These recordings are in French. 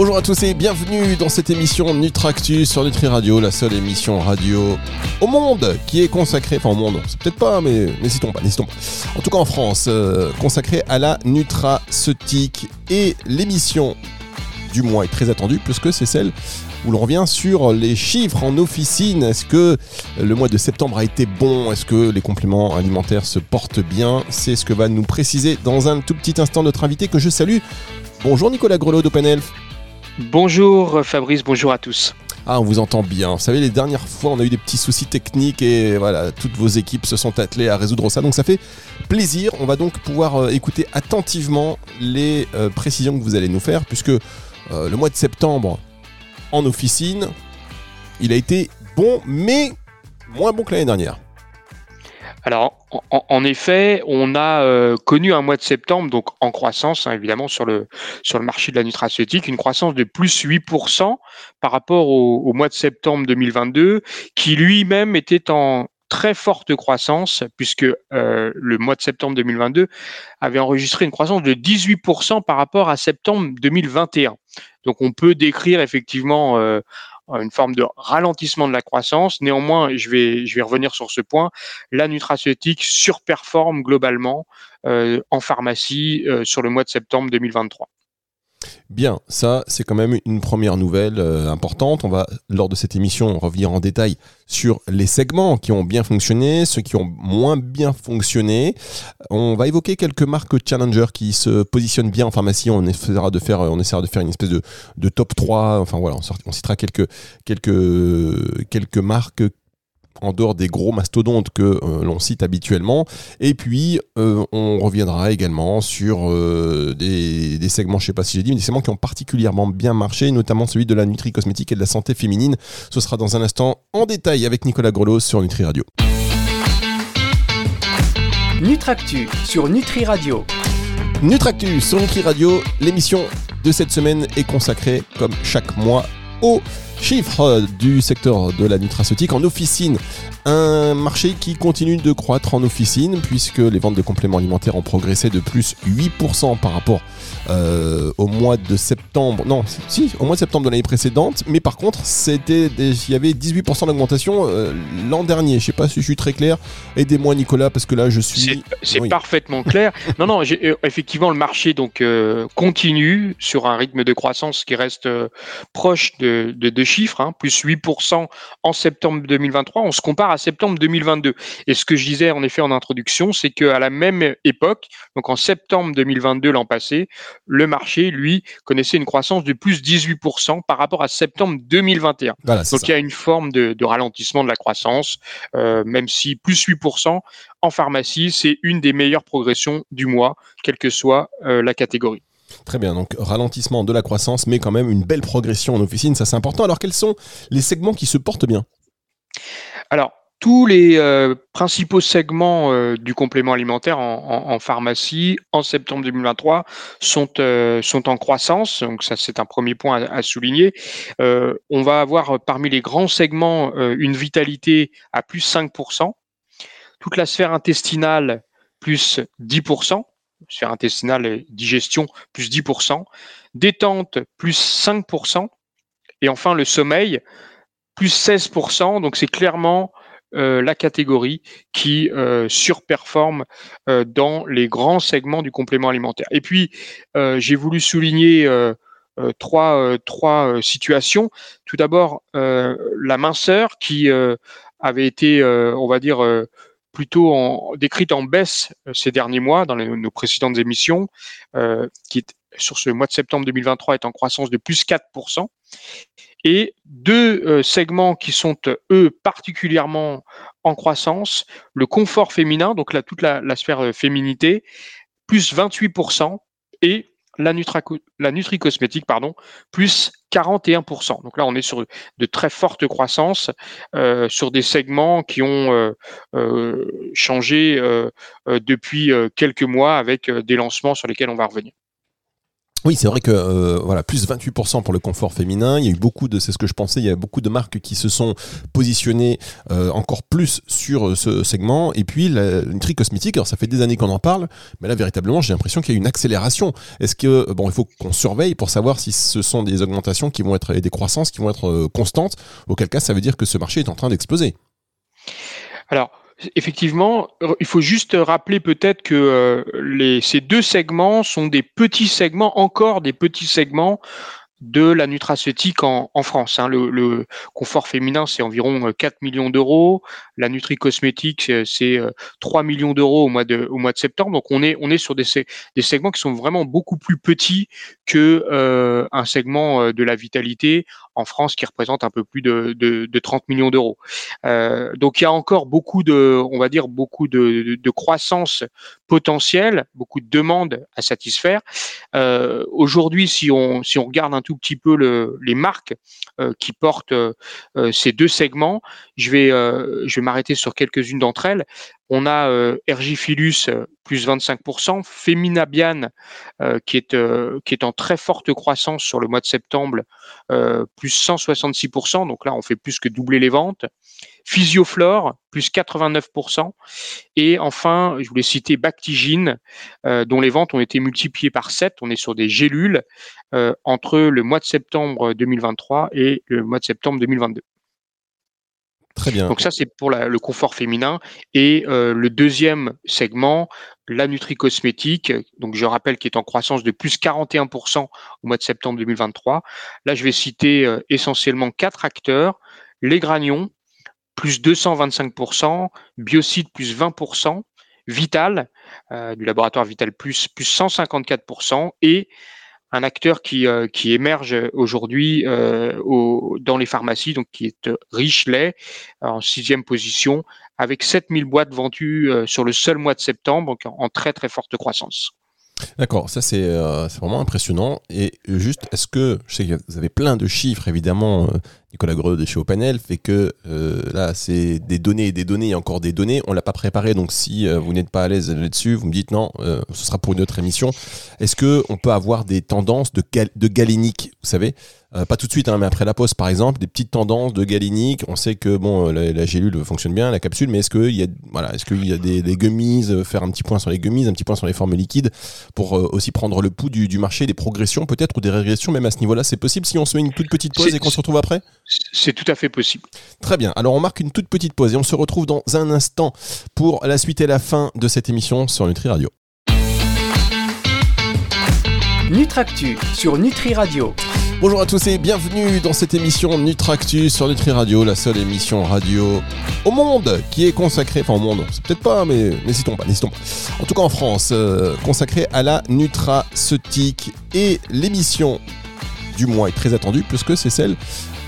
Bonjour à tous et bienvenue dans cette émission Nutractus sur Nutri Radio, la seule émission radio au monde qui est consacrée, enfin au monde, c'est peut-être pas, mais n'hésitons pas, n'hésitons pas. En tout cas en France, euh, consacrée à la nutraceutique et l'émission du mois est très attendue puisque c'est celle où l'on revient sur les chiffres en officine. Est-ce que le mois de septembre a été bon? Est-ce que les compléments alimentaires se portent bien? C'est ce que va nous préciser dans un tout petit instant notre invité que je salue. Bonjour Nicolas Grelot d'OpenElf. Bonjour Fabrice, bonjour à tous. Ah, on vous entend bien. Vous savez, les dernières fois, on a eu des petits soucis techniques et voilà, toutes vos équipes se sont attelées à résoudre ça. Donc ça fait plaisir. On va donc pouvoir euh, écouter attentivement les euh, précisions que vous allez nous faire, puisque euh, le mois de septembre en officine, il a été bon, mais moins bon que l'année dernière. Alors, en, effet, on a euh, connu un mois de septembre, donc en croissance, hein, évidemment, sur le, sur le marché de la nutraceutique, une croissance de plus 8% par rapport au, mois de septembre 2022, qui lui-même était en très forte croissance, puisque euh, le mois de septembre 2022 avait enregistré une croissance de 18% par rapport à septembre 2021. Donc, on peut décrire effectivement euh, une forme de ralentissement de la croissance. Néanmoins, je vais, je vais revenir sur ce point, la nutraceutique surperforme globalement euh, en pharmacie euh, sur le mois de septembre 2023. Bien, ça c'est quand même une première nouvelle euh, importante. On va, lors de cette émission, revenir en détail sur les segments qui ont bien fonctionné, ceux qui ont moins bien fonctionné. On va évoquer quelques marques challenger qui se positionnent bien en pharmacie. On essaiera de faire, on essaiera de faire une espèce de, de top 3. Enfin voilà, on, on citera quelques, quelques, quelques marques en dehors des gros mastodontes que euh, l'on cite habituellement. Et puis, euh, on reviendra également sur euh, des, segments, je ne sais pas si j'ai dit, mais des segments qui ont particulièrement bien marché, notamment celui de la nutri cosmétique et de la santé féminine. Ce sera dans un instant en détail avec Nicolas Grelos sur Nutri Radio. Nutractu sur Nutri Radio. Nutractu sur Nutri Radio, l'émission de cette semaine est consacrée, comme chaque mois, au Chiffres du secteur de la nutraceutique en officine. Un marché qui continue de croître en officine puisque les ventes de compléments alimentaires ont progressé de plus 8% par rapport euh, au mois de septembre. Non, si, au mois de septembre de l'année précédente. Mais par contre, c'était il y avait 18% d'augmentation euh, l'an dernier. Je sais pas si je suis très clair. Aidez-moi Nicolas parce que là je suis. C'est parfaitement clair. non, non, euh, effectivement le marché donc continue sur un rythme de croissance qui reste proche de, de, de chiffres, hein, plus 8% en septembre 2023. On se compare à septembre 2022. Et ce que je disais en effet en introduction, c'est qu'à la même époque, donc en septembre 2022 l'an passé, le marché, lui, connaissait une croissance de plus 18% par rapport à septembre 2021. donc il y a une forme de, ralentissement de la croissance, euh, même si plus 8% en pharmacie, c'est une des meilleures progressions du mois, quelle que soit euh, la catégorie. Très bien, donc ralentissement de la croissance, mais quand même une belle progression en officine, ça c'est important. Alors quels sont les segments qui se portent bien? Alors, tous les euh, principaux segments euh, du complément alimentaire en, pharmacie en septembre 2023 sont, euh, sont en croissance. Donc ça, c'est un premier point à, souligner. on va avoir parmi les grands segments une vitalité à plus 5%. Toute la sphère intestinale plus 10% sphère intestinale et digestion, plus 10%, détente, plus 5%, et enfin le sommeil, plus 16%. Donc c'est clairement euh, la catégorie qui euh, surperforme euh, dans les grands segments du complément alimentaire. Et puis, j'ai voulu souligner trois, trois situations. Tout d'abord, la minceur qui avait été, on va dire, plutôt en, décrite en baisse euh, ces derniers mois dans nos précédentes émissions, euh, qui sur ce mois de septembre 2023 est en croissance de plus 4%. Et deux euh, segments qui sont, eux, particulièrement en croissance, le confort féminin, donc là, toute la, la sphère féminité, plus 28%, et la, nutri-cosmétique, pardon, plus 41%. Donc là, on est sur de très fortes croissances euh, sur des segments qui ont euh, euh, changé depuis quelques mois avec des lancements sur lesquels on va revenir. Oui, c'est vrai que euh, voilà, plus 28% pour le confort féminin. Il y a eu beaucoup de, c'est ce que je pensais, il y a beaucoup de marques qui se sont positionnées euh, encore plus sur euh, ce segment. Et puis la nutri cosmétique, alors ça fait des années qu'on en parle, mais là véritablement, j'ai l'impression qu'il y a une accélération. Est-ce que bon, il faut qu'on surveille pour savoir si ce sont des augmentations qui vont être et des croissances qui vont être constantes. Auquel cas, ça veut dire que ce marché est en train d'exploser. Alors, Effectivement, il faut juste rappeler peut-être que euh, ces deux segments sont des petits segments, encore des petits segments de la nutraceutique en, France. Hein. Le, confort féminin, c'est environ 4 euh, millions d'euros. La nutri cosmétique, c'est 3 euh, millions d'euros au mois de, au mois de septembre. Donc on est, on est sur des, des segments qui sont vraiment beaucoup plus petits que euh, un segment de la vitalité en France qui représente un peu plus de, de, de 30 millions d'euros. Euh, donc il y a encore beaucoup de, on va dire beaucoup de, de croissance potentielle, beaucoup de demandes à satisfaire. Euh, Aujourd'hui, si on si on regarde un tout petit peu le, les marques euh, qui portent euh, ces deux segments, je vais m'arrêter sur quelques-unes d'entre elles. On a euh, Ergifilus plus 25%, Feminabian qui est qui est en très forte croissance sur le mois de septembre plus 166%, donc là on fait plus que doubler les ventes. Physioflore, plus 89%. Et enfin, je voulais citer Bactigine, euh, dont les ventes ont été multipliées par 7. On est sur des gélules euh, entre le mois de septembre 2023 et le mois de septembre 2022. Donc ça, c'est pour le confort féminin. Et euh, le deuxième segment, la nutri-cosmétique, donc je rappelle qui est en croissance de plus 41% au mois de septembre 2023. Là, je vais citer essentiellement quatre acteurs. Les granions, plus 225%, Biocide plus 20%, Vital, euh, du laboratoire Vital Plus, plus 154%, et un acteur qui, euh, qui émerge aujourd'hui euh, dans les pharmacies, donc qui est Richelet, en sixième position, avec 7000 boîtes vendues sur le seul mois de septembre, donc en très très forte croissance. D'accord, ça c'est vraiment impressionnant. Et juste, est-ce que, je sais que vous avez plein de chiffres évidemment, Nicolas Greux de chez Opanel fait que euh, là, c'est des données et des données et encore des données. On l'a pas préparé, donc si euh, vous n'êtes pas à l'aise là-dessus, vous me dites non, euh, ce sera pour une autre émission. Est-ce que on peut avoir des tendances de, de galénique, vous savez? Pas tout de suite, hein, mais après la pause, par exemple, des petites tendances de galénique. On sait que bon, la, gélule fonctionne bien, la capsule, mais est-ce qu'il y a, voilà, est-ce qu'il y a des, des gummies, faire un petit point sur les gummies, un petit point sur les formes liquides, pour aussi prendre le pouls du, du marché, des progressions peut-être ou des régressions, même à ce niveau-là, c'est possible si on se met une toute petite pause et qu'on se retrouve après? C'est tout à fait possible. Très bien. Alors on marque une toute petite pause et on se retrouve dans un instant pour la suite et la fin de cette émission sur Nutri Radio. Nutractu sur Nutri Radio. Bonjour à tous et bienvenue dans cette émission Nutractus sur Nutri Radio, la seule émission radio au monde qui est consacrée, enfin au monde, c'est peut-être pas, mais n'hésitons pas, n'hésitons pas. En tout cas en France, euh, consacrée à la nutraceutique et l'émission du mois est très attendue puisque c'est celle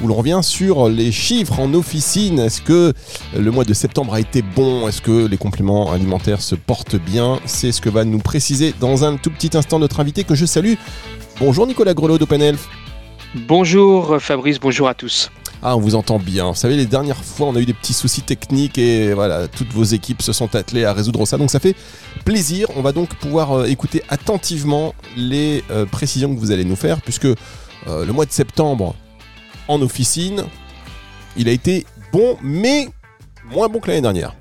où l'on revient sur les chiffres en officine. Est-ce que le mois de septembre a été bon? Est-ce que les compléments alimentaires se portent bien? C'est ce que va nous préciser dans un tout petit instant notre invité que je salue. Bonjour Nicolas Grelot d'OpenElf. Bonjour Fabrice, bonjour à tous. Ah, on vous entend bien. Vous savez, les dernières fois, on a eu des petits soucis techniques et voilà, toutes vos équipes se sont attelées à résoudre ça. Donc ça fait plaisir. On va donc pouvoir euh, écouter attentivement les euh, précisions que vous allez nous faire, puisque euh, le mois de septembre en officine, il a été bon, mais moins bon que l'année dernière.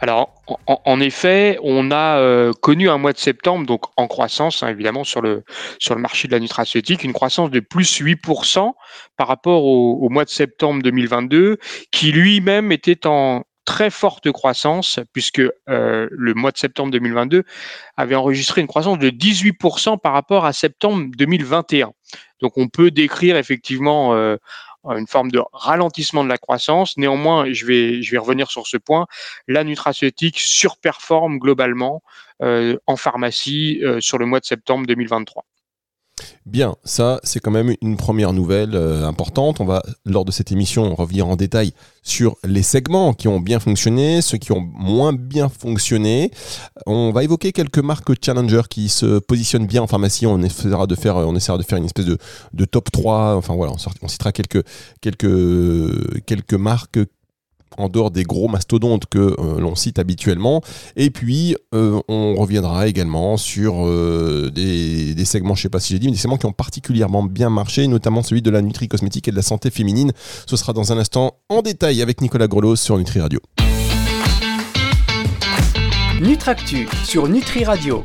Alors, en, effet, on a euh, connu un mois de septembre, donc en croissance, hein, évidemment, sur le, sur le marché de la nutraceutique, une croissance de plus 8% par rapport au, mois de septembre 2022, qui lui-même était en très forte croissance, puisque euh, le mois de septembre 2022 avait enregistré une croissance de 18% par rapport à septembre 2021. Donc, on peut décrire effectivement euh, une forme de ralentissement de la croissance. Néanmoins, je vais, je vais revenir sur ce point, la nutraceutique surperforme globalement euh, en pharmacie euh, sur le mois de septembre 2023. Bien, ça c'est quand même une première nouvelle euh, importante. On va lors de cette émission revenir en détail sur les segments qui ont bien fonctionné, ceux qui ont moins bien fonctionné. On va évoquer quelques marques challenger qui se positionnent bien en pharmacie. On essaiera de faire, on essaiera de faire une espèce de, de top 3. Enfin voilà, on, citera quelques, quelques, quelques marques en dehors des gros mastodontes que l'on cite habituellement. Et puis, on reviendra également sur des, des, segments, je ne sais pas si j'ai dit, mais des segments qui ont particulièrement bien marché, notamment celui de la nutri cosmétique et de la santé féminine. Ce sera dans un instant en détail avec Nicolas Grelos sur Nutri Radio. Nutractu sur Nutri Radio.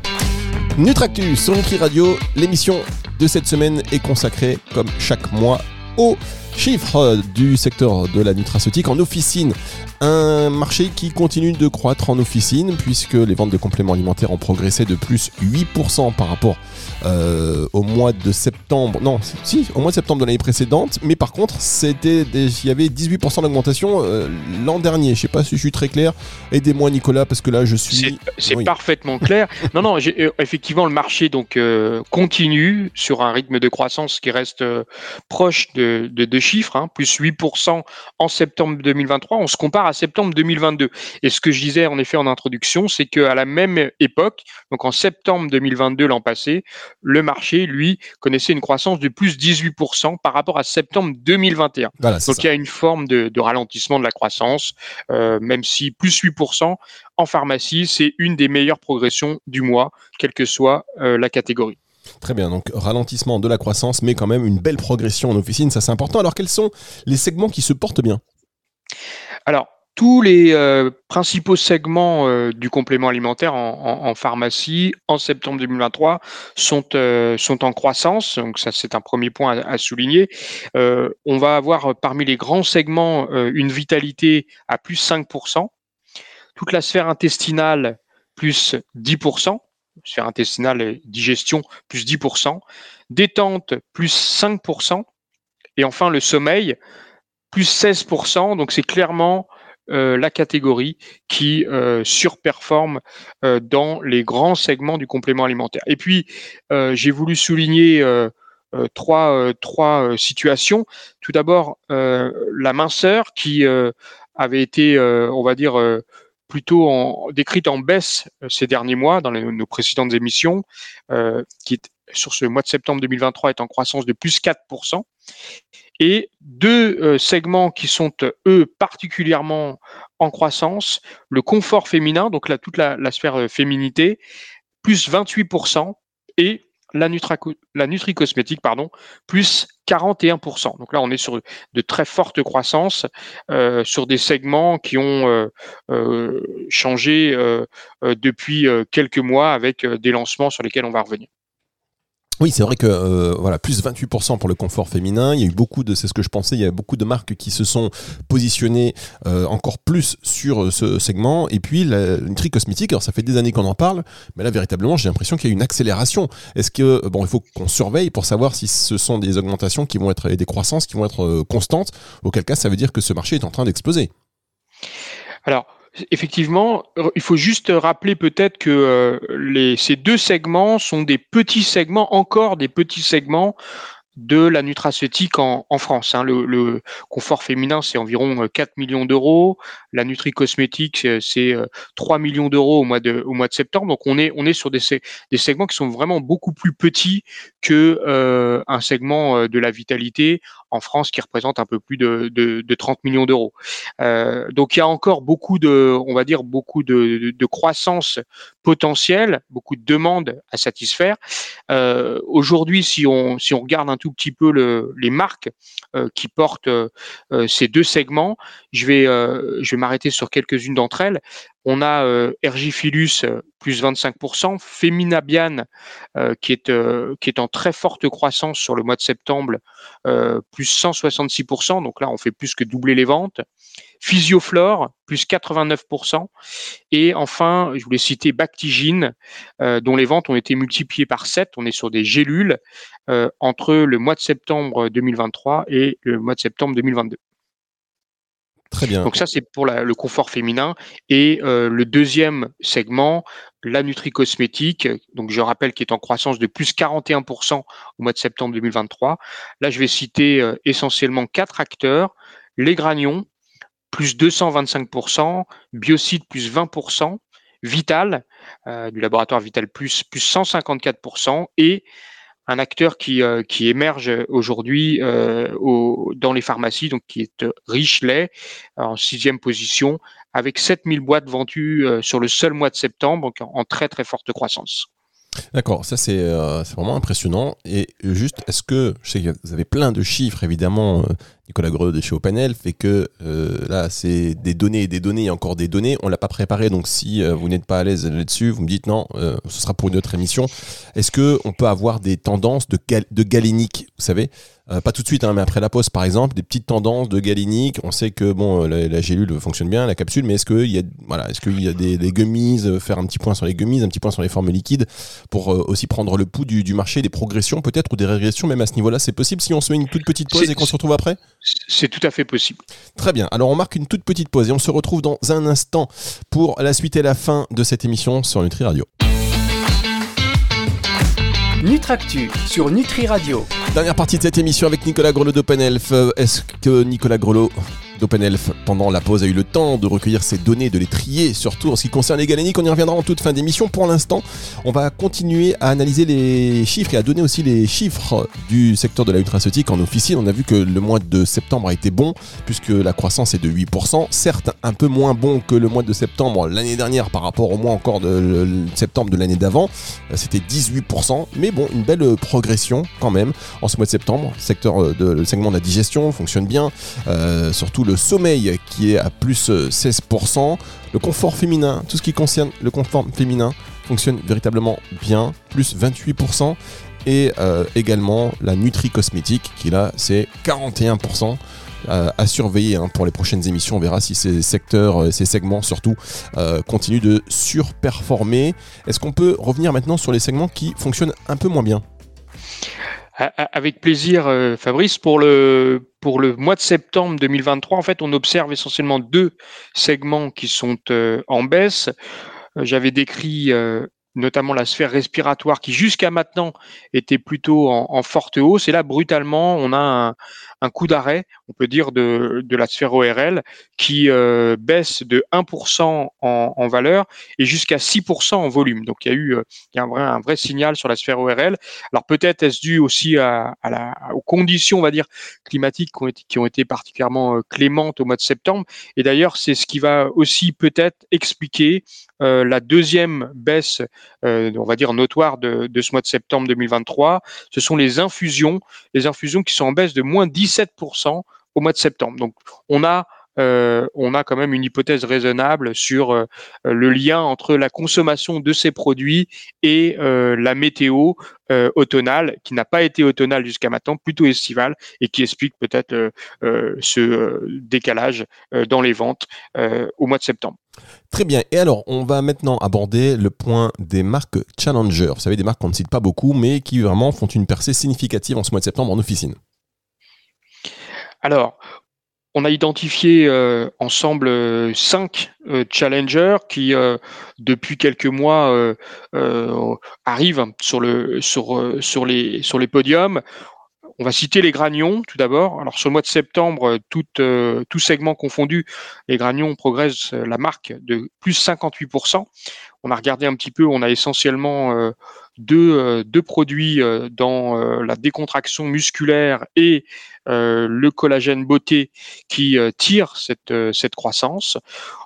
Nutractu sur Nutri Radio, l'émission de cette semaine est consacrée, comme chaque mois, aux chiffres du secteur de la nutraceutique en officine. Un marché qui continue de croître en officine puisque les ventes de compléments alimentaires ont progressé de plus 8% par rapport euh, au mois de septembre. Non, si, au mois de septembre de l'année précédente. Mais par contre, c'était il y avait 18% d'augmentation euh, l'an dernier. Je sais pas si je suis très clair. Aidez-moi, Nicolas, parce que là, je suis. C'est parfaitement clair. non, non, euh, effectivement, le marché donc continue sur un rythme de croissance qui reste proche de, de, chiffres, hein, plus 8% en septembre 2023. On se compare à septembre 2022. Et ce que je disais en effet en introduction, c'est qu'à la même époque, donc en septembre 2022 l'an passé, le marché, lui, connaissait une croissance de plus 18% par rapport à septembre 2021. Donc il y a une forme de, ralentissement de la croissance, euh, même si plus 8% en pharmacie, c'est une des meilleures progressions du mois, quelle que soit euh, la catégorie. Très bien, donc ralentissement de la croissance, mais quand même une belle progression en officine, ça c'est important. Alors quels sont les segments qui se portent bien? Alors, tous les euh, principaux segments euh, du complément alimentaire en, pharmacie en septembre 2023 sont, euh, sont en croissance. Donc ça, c'est un premier point à, souligner. on va avoir parmi les grands segments une vitalité à plus 5%. Toute la sphère intestinale, plus 10%. Sphère intestinale et digestion, plus 10%. Détente, plus 5%. Et enfin, le sommeil, plus 16%. Donc c'est clairement euh, la catégorie qui euh, surperforme euh, dans les grands segments du complément alimentaire. Et puis, j'ai voulu souligner trois, trois situations. Tout d'abord, la minceur qui avait été, on va dire, plutôt en, décrite en baisse ces derniers mois dans nos précédentes émissions, qui est, sur ce mois de septembre 2023 est en croissance de plus 4% et deux euh, segments qui sont, eux, particulièrement en croissance, le confort féminin, donc là, toute la, sphère euh, féminité, plus 28%, et la, nutri-cosmétique, pardon, plus 41%. Donc là, on est sur de très fortes croissances euh, sur des segments qui ont changé depuis quelques mois avec des lancements sur lesquels on va revenir. Oui, c'est vrai que euh, voilà, plus 28% pour le confort féminin. Il y a eu beaucoup de, c'est ce que je pensais, il y a beaucoup de marques qui se sont positionnées euh, encore plus sur euh, ce segment. Et puis la nutri cosmétique, alors ça fait des années qu'on en parle, mais là véritablement, j'ai l'impression qu'il y a une accélération. Est-ce que bon, il faut qu'on surveille pour savoir si ce sont des augmentations qui vont être et des croissances qui vont être constantes. Auquel cas, ça veut dire que ce marché est en train d'exploser. Alors Effectivement, il faut juste rappeler peut-être que euh, ces deux segments sont des petits segments, encore des petits segments de la nutraceutique en, France. Hein. Le, confort féminin, c'est environ 4 millions d'euros. La nutri cosmétique, c'est 3 millions d'euros au mois de, septembre. Donc on est, sur des, des segments qui sont vraiment beaucoup plus petits que euh, un segment de la vitalité en France qui représente un peu plus de, de, 30 millions d'euros. Euh, donc il y a encore beaucoup de, on va dire, beaucoup de, croissance potentielle, beaucoup de demandes à satisfaire. Euh, Aujourd'hui, si on, si on regarde un tout petit peu le, les marques euh, qui portent ces deux segments, je vais, je vais m'arrêter sur quelques-unes d'entre elles. On a euh, Ergifilus plus 25%, Feminabian qui, est, qui est en très forte croissance sur le mois de septembre, plus 166%, donc là on fait plus que doubler les ventes. Physioflore, plus 89%. Et enfin, je voulais citer Bactigine, dont les ventes ont été multipliées par 7. On est sur des gélules entre le mois de septembre 2023 et le mois de septembre 2022. Très bien. Donc ça, c'est pour le confort féminin. Et euh, le deuxième segment, la nutri-cosmétique, donc je rappelle qui est en croissance de plus 41% au mois de septembre 2023. Là, je vais citer euh, essentiellement quatre acteurs. Les granions, plus 225%, Biocide, plus 20%, Vital, euh, du laboratoire Vital Plus, plus 154%, et un acteur qui, qui émerge aujourd'hui dans les pharmacies, donc qui est Richelet, en sixième position, avec 7000 boîtes vendues sur le seul mois de septembre, donc en très très forte croissance. D'accord, ça c'est vraiment impressionnant. Et juste, est-ce que, je sais que vous avez plein de chiffres évidemment, Nicolas Greux de chez OpenElf fait que euh, là, c'est des données et des données et encore des données. On l'a pas préparé, donc si euh, vous n'êtes pas à l'aise là-dessus, vous me dites non, euh, ce sera pour une autre émission. Est-ce que on peut avoir des tendances de, de galénique, vous savez? Pas tout de suite, hein, mais après la pause, par exemple, des petites tendances de galénique. On sait que bon, la, gélule fonctionne bien, la capsule, mais est-ce qu'il y a, voilà, est-ce qu'il y a des, des, gummies, faire un petit point sur les gummies, un petit point sur les formes liquides, pour aussi prendre le pouls du, du marché, des progressions peut-être ou des régressions, même à ce niveau-là, c'est possible si on se met une toute petite pause et qu'on se retrouve après? C'est tout à fait possible. Très bien. Alors on marque une toute petite pause et on se retrouve dans un instant pour la suite et la fin de cette émission sur Nutri Radio. Nutractu sur Nutri Radio. Dernière partie de cette émission avec Nicolas Grelot d'OpenElf. Est-ce que Nicolas Grelot d'OpenElf pendant la pause a eu le temps de recueillir ces données, de les trier, surtout en ce qui concerne les galéniques. On y reviendra en toute fin d'émission. Pour l'instant, on va continuer à analyser les chiffres et à donner aussi les chiffres du secteur de la nutraceutique en officine. On a vu que le mois de septembre a été bon, puisque la croissance est de 8%. Certes, un peu moins bon que le mois de septembre l'année dernière par rapport au mois encore de septembre de l'année d'avant. Euh, c'était 18%, mais bon, une belle progression quand même en ce mois de septembre. Secteur euh, de, le segment de la digestion fonctionne bien, euh, surtout le sommeil qui est à plus 16%, le confort féminin, tout ce qui concerne le confort féminin fonctionne véritablement bien, plus 28%, et euh, également la nutri cosmétique qui là c'est 41%. Euh, à surveiller hein, pour les prochaines émissions. On verra si ces secteurs, euh, ces segments surtout, continuent de surperformer. Est-ce qu'on peut revenir maintenant sur les segments qui fonctionnent un peu moins bien? Avec plaisir, euh, Fabrice. Pour le, pour le mois de septembre 2023, en fait, on observe essentiellement deux segments qui sont euh, en baisse. Euh, j'avais décrit notamment la sphère respiratoire qui jusqu'à maintenant était plutôt en, forte hausse. Et là, brutalement, on a un, coup d'arrêt, on peut dire, de, la sphère ORL qui euh, baisse de 1% en, valeur et jusqu'à 6% en volume. Donc il y a eu euh, un, vrai, un signal sur la sphère ORL. Alors peut-être est-ce dû aussi aux conditions, on va dire, climatiques qui ont été, particulièrement euh, clémentes au mois de septembre. Et d'ailleurs, c'est ce qui va aussi peut-être expliquer la deuxième baisse on va dire, notoire de, ce mois de septembre 2023, ce sont les infusions, les infusions qui sont en baisse de moins 17% au mois de septembre. Donc, on a euh, on a quand même une hypothèse raisonnable sur euh, le lien entre la consommation de ces produits et la météo automnale, qui n'a pas été automnale jusqu'à maintenant, plutôt estivale, et qui explique peut-être ce décalage dans les ventes au mois de septembre. Très bien. Et alors, on va maintenant aborder le point des marques Challenger. Vous savez, des marques qu'on ne cite pas beaucoup, mais qui vraiment font une percée significative en ce mois de septembre en officine. Alors, on a identifié euh, ensemble euh, cinq euh, challengers qui, depuis quelques mois, arrivent sur, le, sur, sur, les, podiums. On va citer les granions tout d'abord. Alors sur le mois de septembre, tout, tout segment confondu, les granions progressent la marque de plus 58%. On a regardé un petit peu, on a essentiellement deux, euh, produits dans la décontraction musculaire et le collagène beauté qui tirent cette, cette croissance.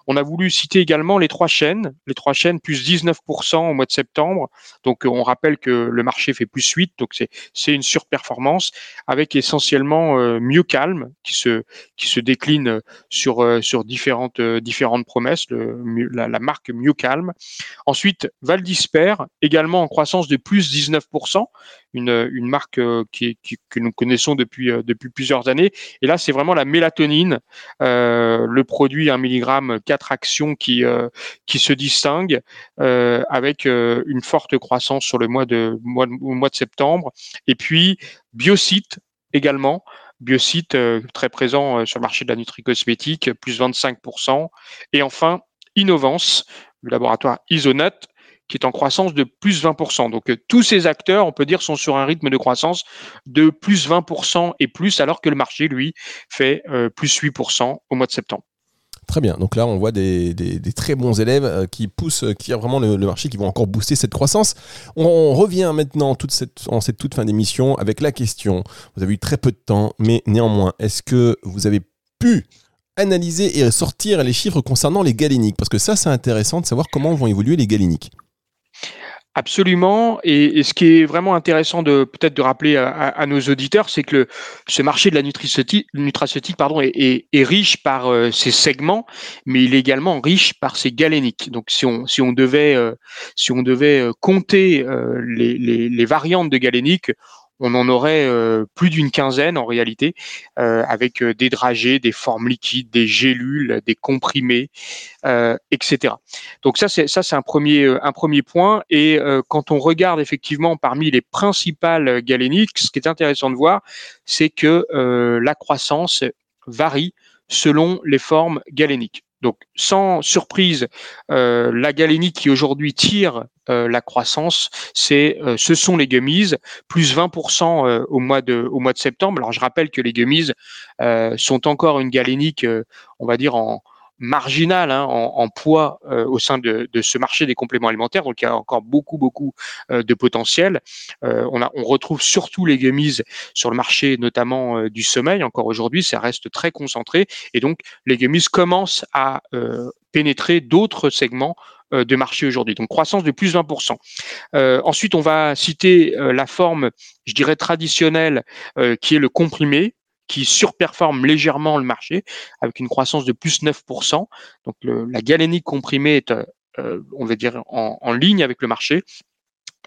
On a voulu citer également les trois chaînes, les trois chaînes plus 19% au mois de septembre. Donc on rappelle que le marché fait plus 8, donc c'est une surperformance avec essentiellement euh, Mieux Calme qui se qui se décline sur euh, sur différentes euh, différentes promesses, la, marque Mieux Calme. Ensuite Val également en croissance de plus 19%, une, marque qui, que nous connaissons depuis depuis plusieurs années. Et là c'est vraiment la mélatonine, le produit 1 mg quatre actions qui, euh, se distinguent euh, avec euh, une forte croissance sur le mois de, mois, de septembre. Et puis, Biocyte également, Biocyte très présent sur le marché de la nutri-cosmétique, plus 25%. Et enfin, Innovance, le laboratoire Isonat, qui est en croissance de plus 20%. Donc tous ces acteurs, on peut dire, sont sur un rythme de croissance de plus 20% et plus, alors que le marché, lui, fait plus 8% au mois de septembre. Très bien. Donc là, on voit des, très bons élèves euh, qui poussent, euh, qui a vraiment le, marché, qui vont encore booster cette croissance. On, revient maintenant en cette toute fin d'émission avec la question. Vous avez eu très peu de temps, mais néanmoins, est-ce que vous avez pu analyser et sortir les chiffres concernant les galéniques? Parce que ça, c'est intéressant de savoir comment vont évoluer les galéniques. Absolument. Et, ce qui est vraiment intéressant de peut-être de rappeler à, nos auditeurs, c'est que ce marché de la nutraceutique, est, riche par euh, ses segments, mais il est également riche par ses galéniques. Donc, si on, si on devait, euh, si on devait euh, compter les, variantes de galéniques, on en aurait euh, plus d'une quinzaine en réalité, euh, avec euh, des dragées, des formes liquides, des gélules, des comprimés, etc. Donc ça, c'est un premier point. Et quand on regarde effectivement parmi les principales galéniques, ce qui est intéressant de voir, c'est que la croissance varie selon les formes galéniques. Donc, sans surprise, euh, la galénique qui aujourd'hui tire euh, la croissance, c'est, euh, ce sont les gummies, plus 20% au mois de au mois de septembre. Alors, je rappelle que les gummies sont encore une galénique, on va dire en marginal hein, en, poids euh, au sein de, ce marché des compléments alimentaires, donc il y a encore beaucoup beaucoup euh, de potentiel. Euh, on, a, on retrouve surtout les gummies sur le marché, notamment du sommeil. Encore aujourd'hui, ça reste très concentré, et donc les gummies commencent à pénétrer d'autres segments de marché aujourd'hui. Donc croissance de plus 20%. ensuite, on va citer la forme, je dirais traditionnelle, qui est le comprimé, qui surperforme légèrement le marché avec une croissance de plus 9%. Donc la galénique comprimée est, euh, on va dire, en, ligne avec le marché.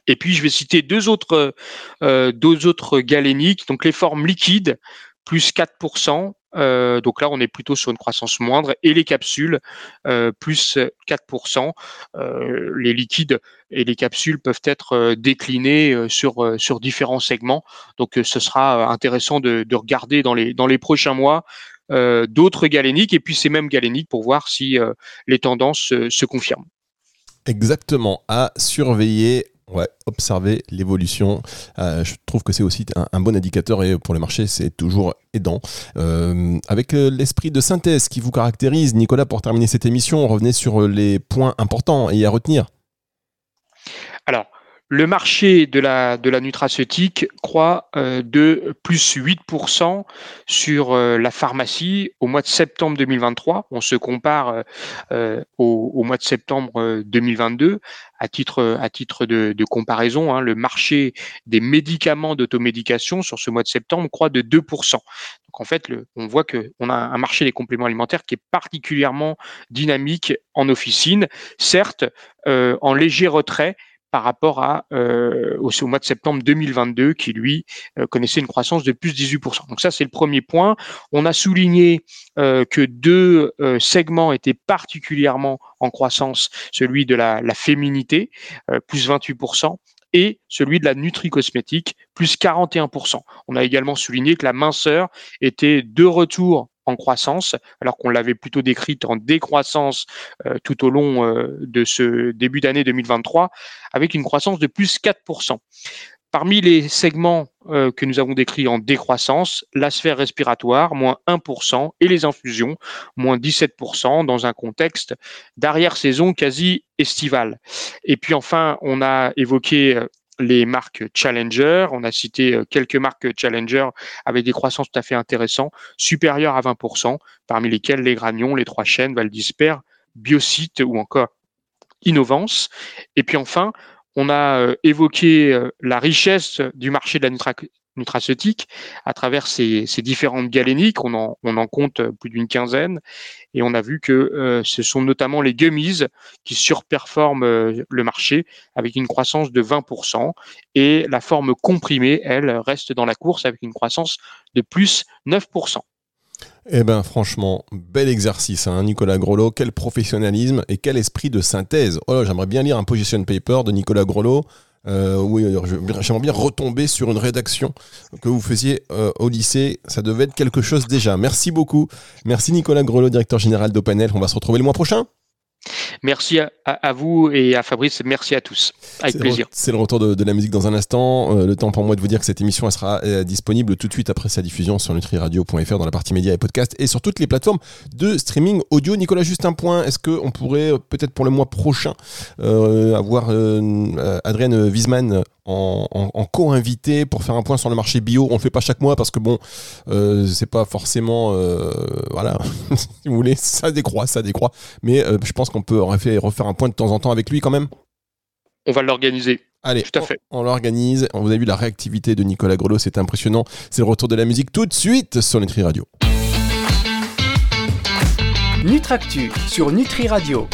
Et puis je vais citer deux autres, euh, deux autres galéniques, donc les formes liquides, plus 4%, euh, donc là, on est plutôt sur une croissance moindre et les capsules euh, plus 4%. Euh, les liquides et les capsules peuvent être déclinés sur différents segments. Donc ce sera intéressant de, regarder dans les dans les prochains mois d'autres galéniques et puis ces mêmes galéniques pour voir si les tendances se confirment. Exactement, à surveiller Ouais, observer l'évolution. Euh, je trouve que c'est aussi un, bon indicateur et pour le marché, c'est toujours aidant. Euh, avec euh, l'esprit de synthèse qui vous caractérise, Nicolas, pour terminer cette émission, revenez sur les points importants et à retenir. Alors, le marché de la, de la nutraceutique croît euh, de plus 8% sur euh, la pharmacie au mois de septembre 2023. On se compare euh, au, mois de septembre 2022. À titre, à titre de, comparaison, hein, le marché des médicaments d'automédication sur ce mois de septembre croît de 2%. Donc en fait, on voit qu'on a un marché des compléments alimentaires qui est particulièrement dynamique en officine, certes en léger retrait par rapport euh, au, mois de septembre 2022 qui lui euh, connaissait une croissance de plus 18%. Donc ça c'est le premier point. On a souligné euh, que deux segments étaient particulièrement en croissance, celui de la, la féminité plus 28% et celui de la nutri-cosmétique, plus 41%. On a également souligné que la minceur était de retour en croissance, alors qu'on l'avait plutôt décrite en décroissance euh, tout au long euh, de ce début d'année 2023, avec une croissance de plus 4%. Parmi les segments euh, que nous avons décrits en décroissance, la sphère respiratoire, moins 1%, et les infusions, moins 17%, dans un contexte d'arrière-saison quasi estivale. Et puis enfin, on a évoqué les marques Challenger. On a cité euh, quelques marques Challenger avec des croissances tout à fait intéressantes, supérieures à 20%, parmi lesquelles les Granions, les Trois Chaînes, Valdisper, Biocite ou encore Innovance. Et puis enfin, on a euh, évoqué euh, la richesse du marché de la nutraceutique à travers ces, différentes galéniques. On en, compte plus d'une quinzaine. Et on a vu que euh, ce sont notamment les gummies qui surperforment euh, le marché avec une croissance de 20%. Et la forme comprimée, elle, reste dans la course avec une croissance de plus 9%. Eh bien, franchement, bel exercice, hein, Nicolas Grolot. Quel professionnalisme et quel esprit de synthèse. Oh, j'aimerais bien lire un position paper de Nicolas Grolot. Euh, oui, j'aimerais bien retomber sur une rédaction que vous faisiez euh, au lycée. Ça devait être quelque chose déjà. Merci beaucoup. Merci Nicolas Grelot, directeur général d'Openel. On va se retrouver le mois prochain. Merci à, vous et à Fabrice. Merci à tous. Avec plaisir. C'est le retour de, la musique dans un instant. Euh, le temps pour moi de vous dire que cette émission elle sera euh, disponible tout de suite après sa diffusion sur nutriradio.fr dans la partie médias et podcasts et sur toutes les plateformes de streaming audio. Nicolas, juste un point. Est-ce qu'on pourrait euh, peut-être pour le mois prochain avoir Adrienne Wiesmann en, co-invité pour faire un point sur le marché bio? On le fait pas chaque mois parce que bon, euh, c'est pas forcément, euh, voilà, si vous voulez, ça décroît, ça décroît. Mais euh, je pense qu'on peut refaire un point de temps en temps avec lui quand même. On va l'organiser. Allez, tout à fait. On, l'organise. Vous avez vu la réactivité de Nicolas Grelot, c'est impressionnant. C'est le retour de la musique tout de suite sur Nutri Radio. Nutractu sur Nutri Radio.